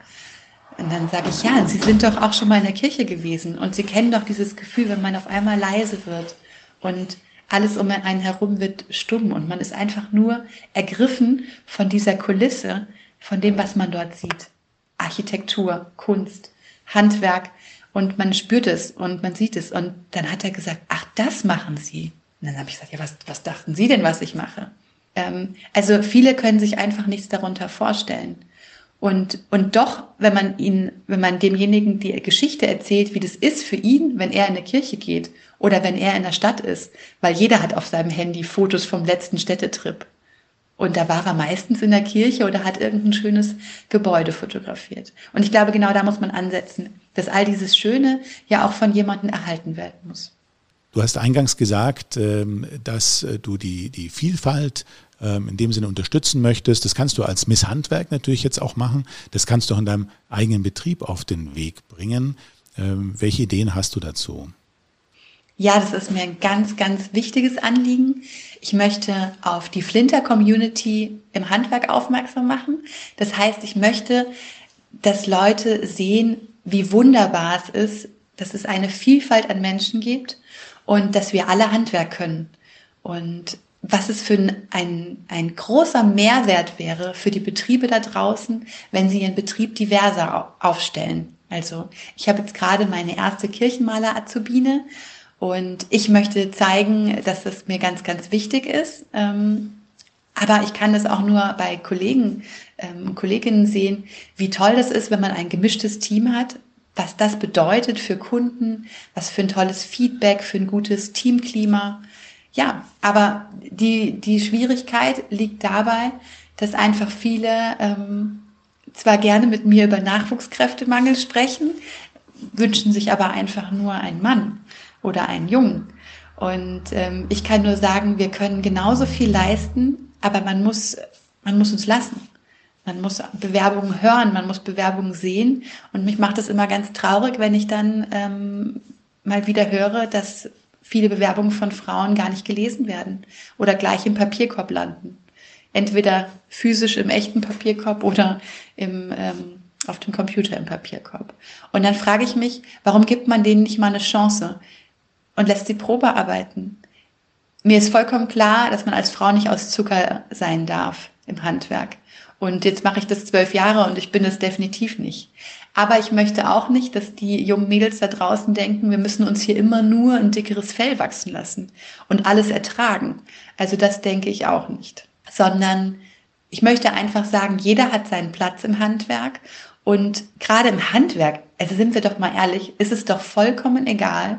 Und dann sage ich ja, Sie sind doch auch schon mal in der Kirche gewesen und Sie kennen doch dieses Gefühl, wenn man auf einmal leise wird und alles um einen herum wird stumm und man ist einfach nur ergriffen von dieser Kulisse, von dem, was man dort sieht. Architektur, Kunst, Handwerk, und man spürt es und man sieht es. Und dann hat er gesagt, ach, das machen Sie. Und dann habe ich gesagt, ja, was, was dachten Sie denn, was ich mache? Ähm, also viele können sich einfach nichts darunter vorstellen. Und, und doch, wenn man ihn, wenn man demjenigen die Geschichte erzählt, wie das ist für ihn, wenn er in eine Kirche geht oder wenn er in der Stadt ist, weil jeder hat auf seinem Handy Fotos vom letzten Städtetrip. Und da war er meistens in der Kirche oder hat irgendein schönes Gebäude fotografiert. Und ich glaube, genau da muss man ansetzen, dass all dieses Schöne ja auch von jemandem erhalten werden muss. Du hast eingangs gesagt, ähm, dass äh, du die, die Vielfalt ähm, in dem Sinne unterstützen möchtest. Das kannst du als Miss Handwerk natürlich jetzt auch machen. Das kannst du auch in deinem eigenen Betrieb auf den Weg bringen. Ähm, welche Ideen hast du dazu? Ja, das ist mir ein ganz, ganz wichtiges Anliegen. Ich möchte auf die Flinter-Community im Handwerk aufmerksam machen. Das heißt, ich möchte, dass Leute sehen, wie wunderbar es ist, dass es eine Vielfalt an Menschen gibt und dass wir alle Handwerk können. Und was es für ein, ein, ein großer Mehrwert wäre für die Betriebe da draußen, wenn sie ihren Betrieb diverser aufstellen. Also ich habe jetzt gerade meine erste Kirchenmaler-Azubine und ich möchte zeigen, dass das mir ganz, ganz wichtig ist. Ähm, aber ich kann das auch nur bei Kollegen ähm, Kolleginnen sehen, wie toll das ist, wenn man ein gemischtes Team hat, was das bedeutet für Kunden, was für ein tolles Feedback, für ein gutes Teamklima. Ja, aber die, die Schwierigkeit liegt dabei, dass einfach viele ähm, zwar gerne mit mir über Nachwuchskräftemangel sprechen, wünschen sich aber einfach nur einen Mann oder einen Jungen. Und ähm, ich kann nur sagen, wir können genauso viel leisten, aber man muss, man muss uns lassen. Man muss Bewerbungen hören, man muss Bewerbungen sehen. Und mich macht es immer ganz traurig, wenn ich dann ähm, mal wieder höre, dass viele Bewerbungen von Frauen gar nicht gelesen werden oder gleich im Papierkorb landen. Entweder physisch im echten Papierkorb oder im, ähm, auf dem Computer im Papierkorb. Und dann frage ich mich, warum gibt man denen nicht mal eine Chance? und lässt sie Probe arbeiten. Mir ist vollkommen klar, dass man als Frau nicht aus Zucker sein darf im Handwerk. Und jetzt mache ich das zwölf Jahre und ich bin es definitiv nicht. Aber ich möchte auch nicht, dass die jungen Mädels da draußen denken, wir müssen uns hier immer nur ein dickeres Fell wachsen lassen und alles ertragen. Also das denke ich auch nicht. Sondern ich möchte einfach sagen, jeder hat seinen Platz im Handwerk. Und gerade im Handwerk, also sind wir doch mal ehrlich, ist es doch vollkommen egal,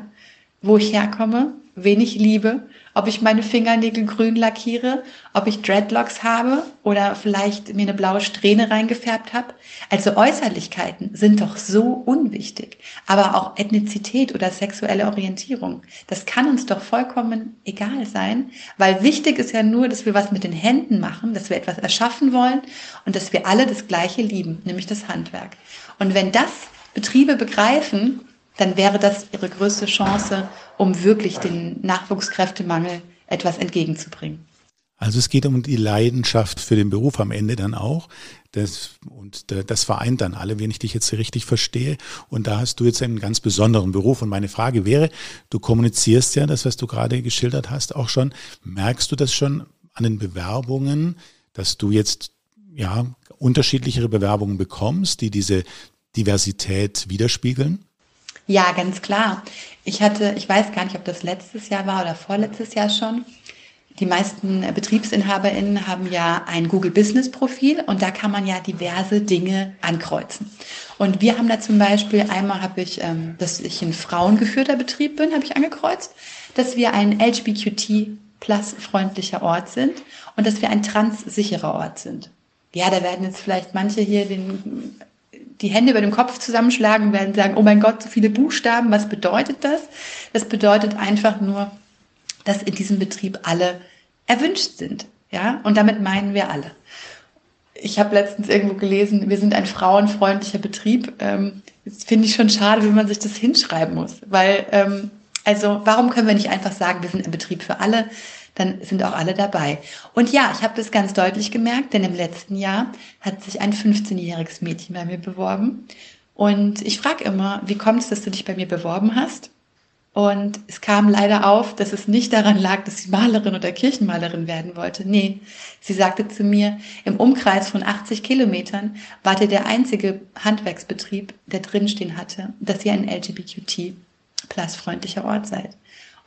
wo ich herkomme, wen ich liebe, ob ich meine Fingernägel grün lackiere, ob ich Dreadlocks habe oder vielleicht mir eine blaue Strähne reingefärbt habe. Also Äußerlichkeiten sind doch so unwichtig. Aber auch Ethnizität oder sexuelle Orientierung, das kann uns doch vollkommen egal sein, weil wichtig ist ja nur, dass wir was mit den Händen machen, dass wir etwas erschaffen wollen und dass wir alle das Gleiche lieben, nämlich das Handwerk. Und wenn das Betriebe begreifen, dann wäre das ihre größte Chance, um wirklich den Nachwuchskräftemangel etwas entgegenzubringen. Also es geht um die Leidenschaft für den Beruf am Ende dann auch. Das, und das vereint dann alle, wenn ich dich jetzt richtig verstehe. Und da hast du jetzt einen ganz besonderen Beruf. Und meine Frage wäre, du kommunizierst ja das, was du gerade geschildert hast, auch schon. Merkst du das schon an den Bewerbungen, dass du jetzt ja unterschiedlichere Bewerbungen bekommst, die diese Diversität widerspiegeln? Ja, ganz klar. Ich hatte, ich weiß gar nicht, ob das letztes Jahr war oder vorletztes Jahr schon. Die meisten BetriebsinhaberInnen haben ja ein Google Business Profil und da kann man ja diverse Dinge ankreuzen. Und wir haben da zum Beispiel, einmal habe ich, ähm, dass ich ein frauengeführter Betrieb bin, habe ich angekreuzt, dass wir ein LGBTQ plus freundlicher Ort sind und dass wir ein transsicherer Ort sind. Ja, da werden jetzt vielleicht manche hier den die Hände über dem Kopf zusammenschlagen werden, sagen, oh mein Gott, so viele Buchstaben, was bedeutet das? Das bedeutet einfach nur, dass in diesem Betrieb alle erwünscht sind. Ja, und damit meinen wir alle. Ich habe letztens irgendwo gelesen, wir sind ein frauenfreundlicher Betrieb. Ähm, das finde ich schon schade, wenn man sich das hinschreiben muss. Weil, ähm, also, warum können wir nicht einfach sagen, wir sind ein Betrieb für alle? Dann sind auch alle dabei. Und ja, ich habe das ganz deutlich gemerkt, denn im letzten Jahr hat sich ein 15-jähriges Mädchen bei mir beworben. Und ich frage immer, wie kommt es, dass du dich bei mir beworben hast? Und es kam leider auf, dass es nicht daran lag, dass sie Malerin oder Kirchenmalerin werden wollte. Nee, sie sagte zu mir, im Umkreis von 80 Kilometern war der der einzige Handwerksbetrieb, der drinstehen hatte, dass ihr ein LGBTQ plus freundlicher Ort seid.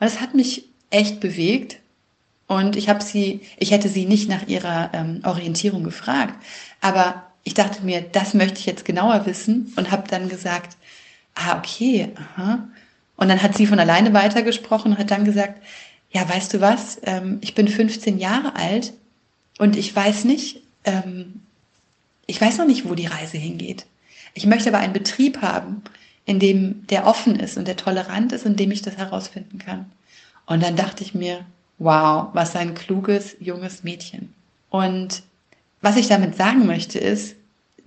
Und das hat mich echt bewegt, und ich habe sie, ich hätte sie nicht nach ihrer ähm, Orientierung gefragt, aber ich dachte mir, das möchte ich jetzt genauer wissen und habe dann gesagt, ah okay, aha. Und dann hat sie von alleine weitergesprochen und hat dann gesagt, ja, weißt du was, ähm, ich bin 15 Jahre alt Und ich weiß nicht, ähm, ich weiß noch nicht, wo die Reise hingeht. Ich möchte aber einen Betrieb haben, in dem der offen ist und der tolerant ist, in dem ich das herausfinden kann. Und dann dachte ich mir, wow, was ein kluges, junges Mädchen. Und was ich damit sagen möchte, ist,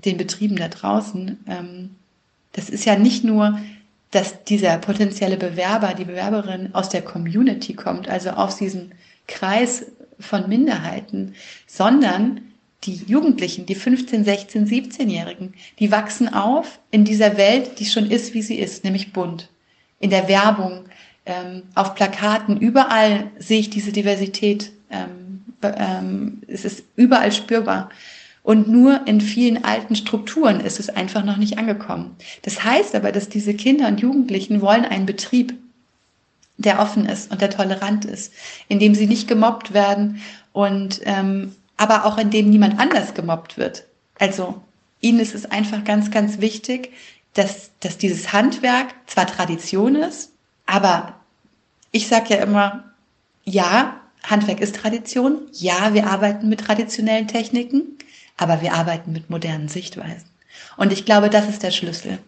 den Betrieben da draußen, ähm, das ist ja nicht nur, dass dieser potenzielle Bewerber, die Bewerberin aus der Community kommt, also aus diesem Kreis von Minderheiten, sondern die Jugendlichen, die 15, 16, 17-Jährigen, die wachsen auf in dieser Welt, die schon ist, wie sie ist, nämlich bunt. In der Werbung, ähm, auf Plakaten, überall sehe ich diese Diversität. Ähm, ähm, es ist überall spürbar. Und nur in vielen alten Strukturen ist es einfach noch nicht angekommen. Das heißt aber, dass diese Kinder und Jugendlichen wollen einen Betrieb, der offen ist und der tolerant ist, in dem sie nicht gemobbt werden und ähm, aber auch in dem niemand anders gemobbt wird. Also ihnen ist es einfach ganz, ganz wichtig, dass, dass dieses Handwerk zwar Tradition ist, aber ich sage ja immer, ja, Handwerk ist Tradition, ja, wir arbeiten mit traditionellen Techniken, aber wir arbeiten mit modernen Sichtweisen. Und ich glaube, das ist der Schlüssel.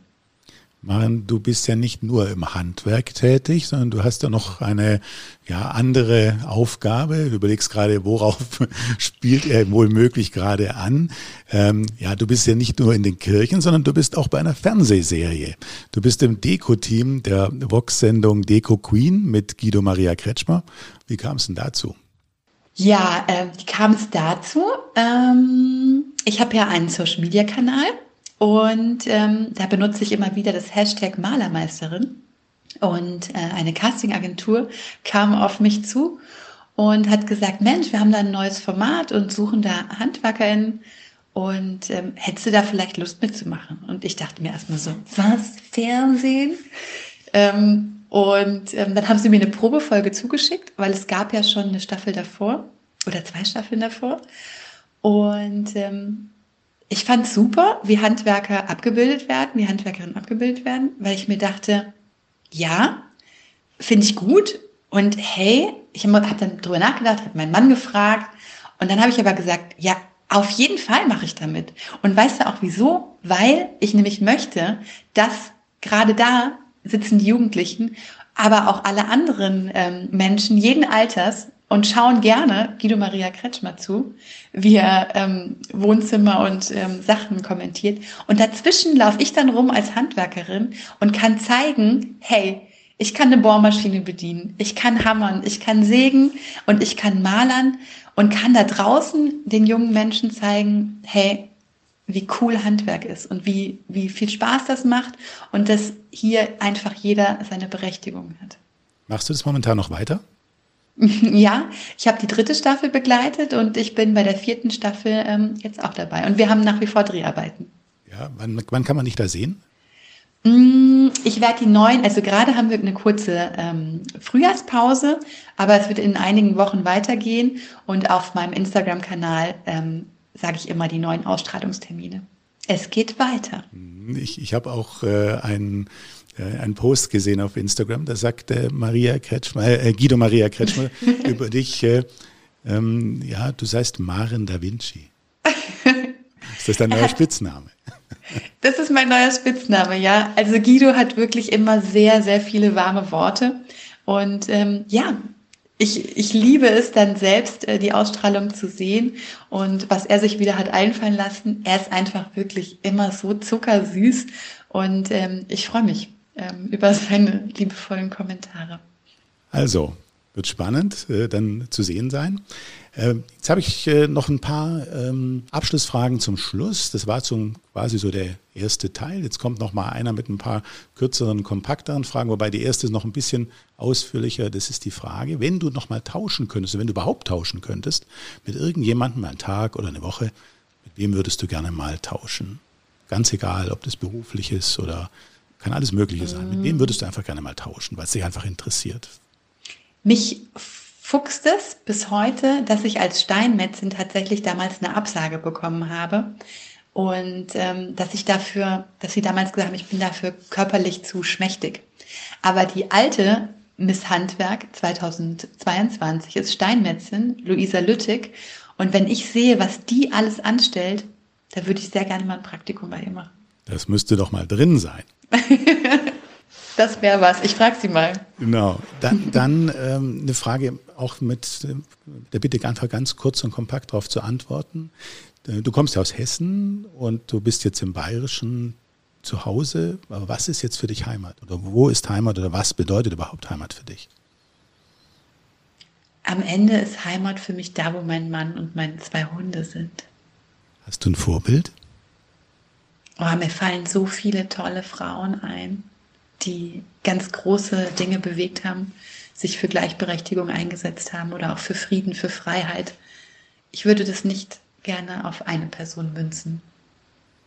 Maren, du bist ja nicht nur im Handwerk tätig, sondern du hast ja noch eine ja, andere Aufgabe. Du überlegst gerade, worauf spielt er wohl möglich gerade an. Ähm, ja, du bist ja nicht nur in den Kirchen, sondern du bist auch bei einer Fernsehserie. Du bist im Deko-Team der Vox-Sendung Deko Queen mit Guido Maria Kretschmer. Wie kam es denn dazu? Ja, äh, wie kam es dazu? Ähm, ich habe ja einen Social-Media-Kanal und ähm, da benutze ich immer wieder das Hashtag Malermeisterin. Und äh, eine Castingagentur kam auf mich zu und hat gesagt, Mensch, wir haben da ein neues Format und suchen da HandwerkerInnen. Und ähm, hättest du da vielleicht Lust mitzumachen? Und ich dachte mir erstmal so, was? Fernsehen? Ähm, und ähm, dann haben sie mir eine Probefolge zugeschickt, weil es gab ja schon eine Staffel davor oder zwei Staffeln davor. Und ähm, ich fand super, wie Handwerker abgebildet werden, wie Handwerkerinnen abgebildet werden, weil ich mir dachte, ja, finde ich gut. Und hey, ich habe hab dann drüber nachgedacht, habe meinen Mann gefragt und dann habe ich aber gesagt, ja, auf jeden Fall mache ich damit. Und weißt du auch wieso? Weil ich nämlich möchte, dass gerade da sitzen die Jugendlichen, aber auch alle anderen ähm, Menschen jeden Alters und schauen gerne Guido Maria Kretschmer zu, wie er ähm, Wohnzimmer und ähm, Sachen kommentiert. Und dazwischen laufe ich dann rum als Handwerkerin und kann zeigen, hey, ich kann eine Bohrmaschine bedienen, ich kann hammern, ich kann sägen und ich kann malern und kann da draußen den jungen Menschen zeigen, hey, wie cool Handwerk ist und wie, wie viel Spaß das macht und dass hier einfach jeder seine Berechtigung hat. Machst du das momentan noch weiter? Ja, ich habe die dritte Staffel begleitet und ich bin bei der vierten Staffel ähm, jetzt auch dabei. Und wir haben nach wie vor Dreharbeiten. Ja, wann, wann kann man dich da sehen? Mm, ich werde die neuen, also gerade haben wir eine kurze ähm, Frühjahrspause, aber es wird in einigen Wochen weitergehen und auf meinem Instagram-Kanal ähm, sage ich immer die neuen Ausstrahlungstermine. Es geht weiter. Ich, ich habe auch äh, einen einen Post gesehen auf Instagram, da sagte Maria Kretschmer, äh, Guido Maria Kretschmer über dich, äh, ähm, ja, du seist Maren da Vinci. Ist das dein neuer Spitzname? Das ist mein neuer Spitzname, ja. Also Guido hat wirklich immer sehr, sehr viele warme Worte. Und ähm, ja, ich, ich liebe es dann selbst, äh, die Ausstrahlung zu sehen und was er sich wieder hat einfallen lassen. Er ist einfach wirklich immer so zuckersüß und ähm, ich freue mich ähm, über seine liebevollen Kommentare. Also, wird spannend äh, dann zu sehen sein. Äh, jetzt habe ich äh, noch ein paar ähm, Abschlussfragen zum Schluss. Das war zum quasi so der erste Teil. Jetzt kommt noch mal einer mit ein paar kürzeren, kompakteren Fragen, wobei die erste ist noch ein bisschen ausführlicher. Das ist die Frage, wenn du noch mal tauschen könntest, wenn du überhaupt tauschen könntest, mit irgendjemandem einen Tag oder eine Woche, mit wem würdest du gerne mal tauschen? Ganz egal, ob das beruflich ist oder kann alles Mögliche sein. Mit wem würdest du einfach gerne mal tauschen, weil es dich einfach interessiert? Mich fuchst es bis heute, dass ich als Steinmetzin tatsächlich damals eine Absage bekommen habe. Und ähm, dass ich dafür, dass sie damals gesagt haben, ich bin dafür körperlich zu schmächtig. Aber die alte Miss Handwerk 2022 ist Steinmetzin, Luisa Lüttig. Und wenn ich sehe, was die alles anstellt, da würde ich sehr gerne mal ein Praktikum bei ihr machen. Das müsste doch mal drin sein. das wäre was. Ich frage sie mal. Genau. Dann, dann ähm, eine Frage auch mit äh, der Bitte einfach ganz kurz und kompakt darauf zu antworten. Äh, du kommst ja aus Hessen und du bist jetzt im Bayerischen zu Hause. Aber was ist jetzt für dich Heimat? Oder wo ist Heimat oder was bedeutet überhaupt Heimat für dich? Am Ende ist Heimat für mich da, wo mein Mann und meine zwei Hunde sind. Hast du ein Vorbild? Oh, mir fallen so viele tolle Frauen ein, die ganz große Dinge bewegt haben, sich für Gleichberechtigung eingesetzt haben oder auch für Frieden, für Freiheit. Ich würde das nicht gerne auf eine Person münzen.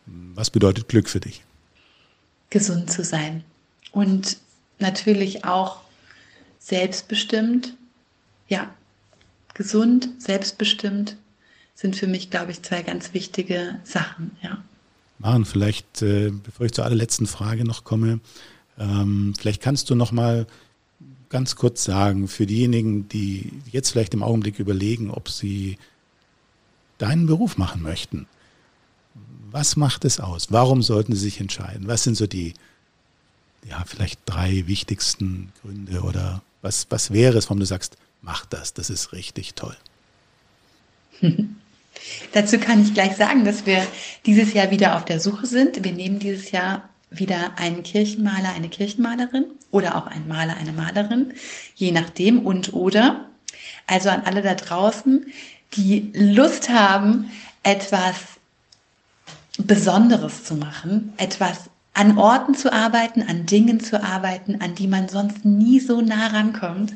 Was bedeutet Glück für dich? Gesund zu sein und natürlich auch selbstbestimmt. Ja, gesund, selbstbestimmt sind für mich, glaube ich, zwei ganz wichtige Sachen. Ja. Maren, vielleicht, äh, bevor ich zur allerletzten Frage noch komme, ähm, vielleicht kannst du noch mal ganz kurz sagen, für diejenigen, die jetzt vielleicht im Augenblick überlegen, ob sie deinen Beruf machen möchten. Was macht es aus? Warum sollten sie sich entscheiden? Was sind so die, ja, vielleicht drei wichtigsten Gründe oder was, was wäre es, warum du sagst, mach das, das ist richtig toll? Dazu kann ich gleich sagen, dass wir dieses Jahr wieder auf der Suche sind. Wir nehmen dieses Jahr wieder einen Kirchenmaler, eine Kirchenmalerin oder auch einen Maler, eine Malerin, je nachdem und oder. Also an alle da draußen, die Lust haben, etwas Besonderes zu machen, etwas an Orten zu arbeiten, an Dingen zu arbeiten, an die man sonst nie so nah rankommt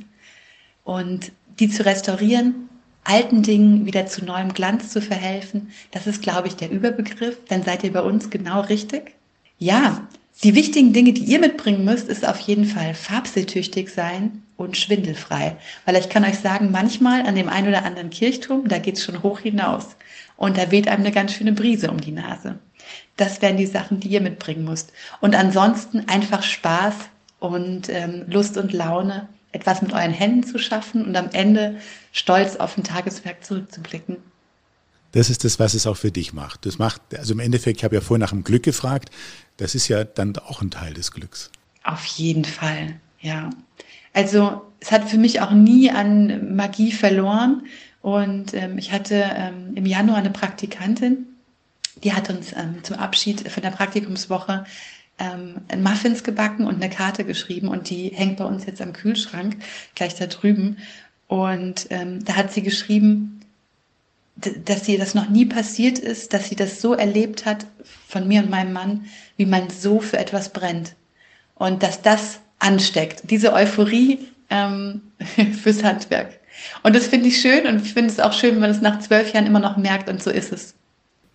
und die zu restaurieren, alten Dingen wieder zu neuem Glanz zu verhelfen. Das ist, glaube ich, der Überbegriff. Dann seid ihr bei uns genau richtig. Ja, die wichtigen Dinge, die ihr mitbringen müsst, ist auf jeden Fall farbsehntüchtig sein und schwindelfrei. Weil ich kann euch sagen, manchmal an dem einen oder anderen Kirchturm, da geht's schon hoch hinaus. Und da weht einem eine ganz schöne Brise um die Nase. Das wären die Sachen, die ihr mitbringen müsst. Und ansonsten einfach Spaß und ähm, Lust und Laune, etwas mit euren Händen zu schaffen und am Ende stolz auf ein Tageswerk zurückzublicken. Das ist das, was es auch für dich macht. Das macht, also im Endeffekt, ich habe ja vorhin nach dem Glück gefragt, das ist ja dann auch ein Teil des Glücks. Auf jeden Fall, ja. Also es hat für mich auch nie an Magie verloren. Und ähm, ich hatte ähm, im Januar eine Praktikantin, die hat uns ähm, zum Abschied von der Praktikumswoche ähm, Muffins gebacken und eine Karte geschrieben und die hängt bei uns jetzt am Kühlschrank, gleich da drüben. Und ähm, da hat sie geschrieben, dass sie das noch nie passiert ist, dass sie das so erlebt hat von mir und meinem Mann, wie man so für etwas brennt. Und dass das ansteckt, diese Euphorie ähm, fürs Handwerk. Und das finde ich schön und ich finde es auch schön, wenn man es nach zwölf Jahren immer noch merkt und so ist es.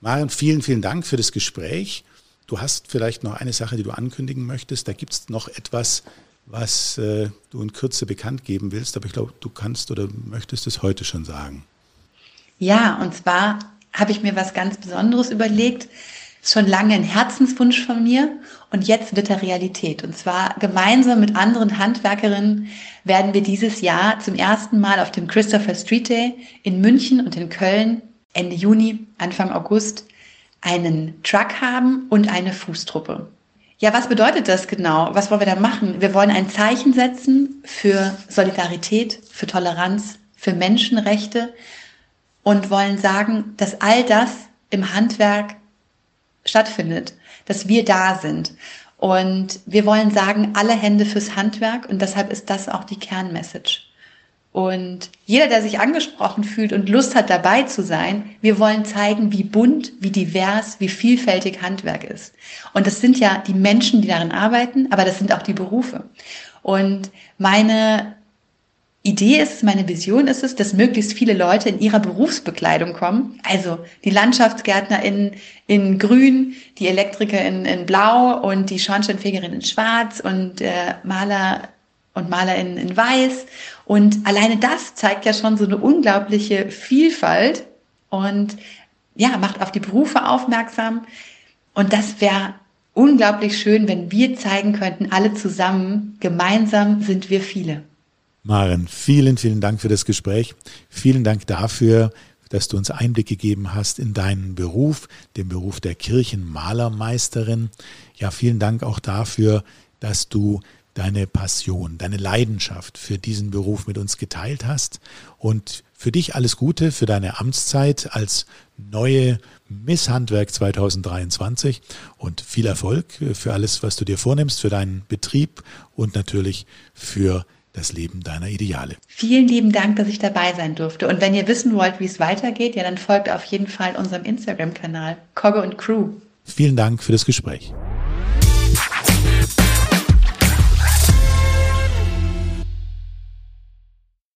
Marion, vielen, vielen Dank für das Gespräch. Du hast vielleicht noch eine Sache, die du ankündigen möchtest. Da gibt es noch etwas, was äh, du in Kürze bekannt geben willst, aber ich glaube, du kannst oder möchtest es heute schon sagen. Ja, und zwar habe ich mir was ganz Besonderes überlegt. Schon lange ein Herzenswunsch von mir und jetzt wird er Realität. Und zwar gemeinsam mit anderen Handwerkerinnen werden wir dieses Jahr zum ersten Mal auf dem Christopher Street Day in München und in Köln Ende Juni, Anfang August einen Truck haben und eine Fußtruppe. Ja, was bedeutet das genau? Was wollen wir da machen? Wir wollen ein Zeichen setzen für Solidarität, für Toleranz, für Menschenrechte und wollen sagen, dass all das im Handwerk stattfindet, dass wir da sind. Und wir wollen sagen, alle Hände fürs Handwerk und deshalb ist das auch die Kernmessage. Und jeder, der sich angesprochen fühlt und Lust hat, dabei zu sein, wir wollen zeigen, wie bunt, wie divers, wie vielfältig Handwerk ist. Und das sind ja die Menschen, die darin arbeiten, aber das sind auch die Berufe. Und meine Idee ist meine Vision ist es, dass möglichst viele Leute in ihrer Berufsbekleidung kommen. Also die Landschaftsgärtner in, grün, die Elektriker in, in blau und die Schornsteinfegerin in schwarz und äh, Maler und Maler in weiß. Und alleine das zeigt ja schon so eine unglaubliche Vielfalt und ja, macht auf die Berufe aufmerksam. Und das wäre unglaublich schön, wenn wir zeigen könnten, alle zusammen, gemeinsam sind wir viele. Maren, vielen, vielen Dank für das Gespräch. Vielen Dank dafür, dass du uns Einblick gegeben hast in deinen Beruf, den Beruf der Kirchenmalermeisterin. Ja, vielen Dank auch dafür, dass du deine Passion, deine Leidenschaft für diesen Beruf mit uns geteilt hast. Und für dich alles Gute für deine Amtszeit als neue Miss Handwerk 2023 und viel Erfolg für alles, was du dir vornimmst, für deinen Betrieb und natürlich für das Leben deiner Ideale. Vielen lieben Dank, dass ich dabei sein durfte. Und wenn ihr wissen wollt, wie es weitergeht, ja, dann folgt auf jeden Fall unserem Instagram-Kanal Kogge und Crew. Vielen Dank für das Gespräch.